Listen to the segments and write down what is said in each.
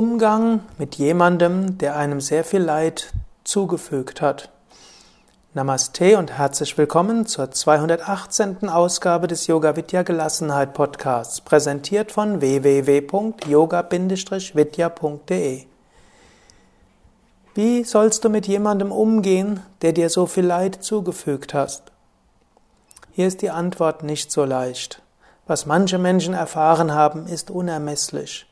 Umgang mit jemandem, der einem sehr viel Leid zugefügt hat. Namaste und herzlich willkommen zur 218. Ausgabe des Yoga Vidya Gelassenheit Podcasts, präsentiert von www.yoga-vidya.de. Wie sollst du mit jemandem umgehen, der dir so viel Leid zugefügt hast? Hier ist die Antwort nicht so leicht. Was manche Menschen erfahren haben, ist unermesslich.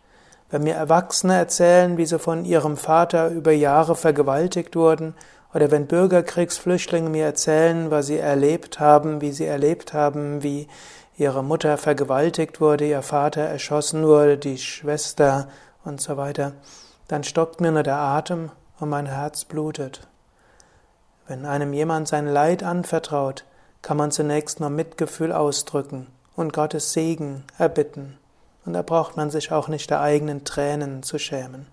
Wenn mir Erwachsene erzählen, wie sie von ihrem Vater über Jahre vergewaltigt wurden, oder wenn Bürgerkriegsflüchtlinge mir erzählen, was sie erlebt haben, wie sie erlebt haben, wie ihre Mutter vergewaltigt wurde, ihr Vater erschossen wurde, die Schwester und so weiter, dann stockt mir nur der Atem und mein Herz blutet. Wenn einem jemand sein Leid anvertraut, kann man zunächst nur Mitgefühl ausdrücken und Gottes Segen erbitten und da braucht man sich auch nicht der eigenen Tränen zu schämen.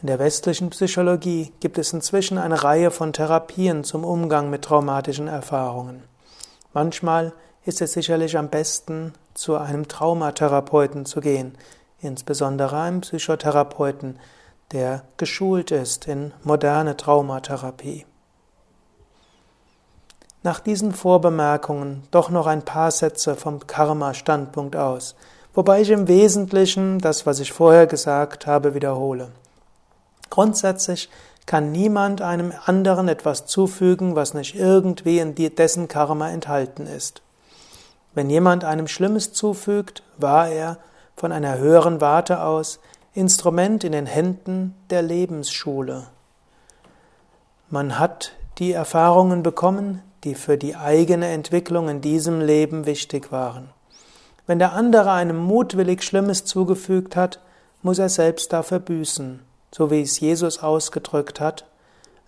In der westlichen Psychologie gibt es inzwischen eine Reihe von Therapien zum Umgang mit traumatischen Erfahrungen. Manchmal ist es sicherlich am besten, zu einem Traumatherapeuten zu gehen, insbesondere einem Psychotherapeuten, der geschult ist in moderne Traumatherapie. Nach diesen Vorbemerkungen doch noch ein paar Sätze vom Karma-Standpunkt aus, wobei ich im Wesentlichen das, was ich vorher gesagt habe, wiederhole. Grundsätzlich kann niemand einem anderen etwas zufügen, was nicht irgendwie in dessen Karma enthalten ist. Wenn jemand einem Schlimmes zufügt, war er von einer höheren Warte aus Instrument in den Händen der Lebensschule. Man hat die Erfahrungen bekommen, die für die eigene Entwicklung in diesem Leben wichtig waren. Wenn der andere einem mutwillig Schlimmes zugefügt hat, muss er selbst dafür büßen, so wie es Jesus ausgedrückt hat,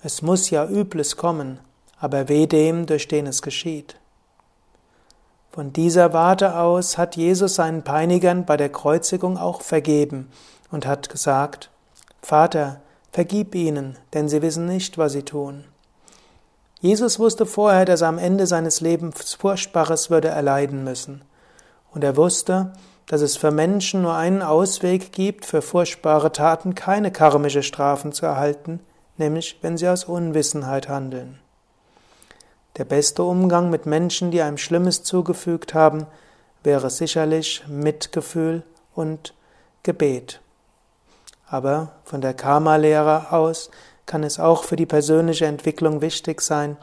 es muss ja Übles kommen, aber weh dem, durch den es geschieht. Von dieser Warte aus hat Jesus seinen Peinigern bei der Kreuzigung auch vergeben und hat gesagt, Vater, vergib ihnen, denn sie wissen nicht, was sie tun. Jesus wusste vorher, dass er am Ende seines Lebens Furchtbares würde erleiden müssen. Und er wusste, dass es für Menschen nur einen Ausweg gibt, für furchtbare Taten keine karmische Strafen zu erhalten, nämlich wenn sie aus Unwissenheit handeln. Der beste Umgang mit Menschen, die einem Schlimmes zugefügt haben, wäre sicherlich Mitgefühl und Gebet. Aber von der Karma-Lehre aus kann es auch für die persönliche Entwicklung wichtig sein,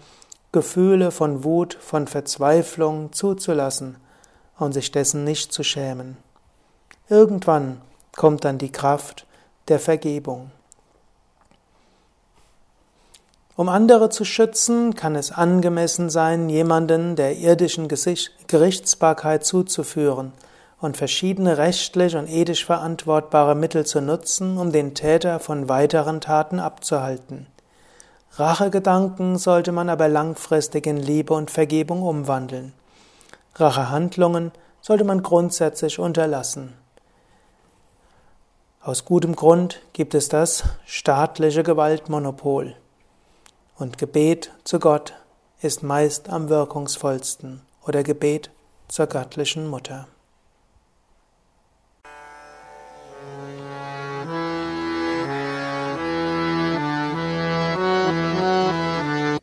Gefühle von Wut, von Verzweiflung zuzulassen und sich dessen nicht zu schämen. Irgendwann kommt dann die Kraft der Vergebung. Um andere zu schützen, kann es angemessen sein, jemanden der irdischen Gerichtsbarkeit zuzuführen und verschiedene rechtlich und ethisch verantwortbare Mittel zu nutzen, um den Täter von weiteren Taten abzuhalten. Rachegedanken sollte man aber langfristig in Liebe und Vergebung umwandeln. Rachehandlungen sollte man grundsätzlich unterlassen. Aus gutem Grund gibt es das staatliche Gewaltmonopol. Und Gebet zu Gott ist meist am wirkungsvollsten oder Gebet zur göttlichen Mutter.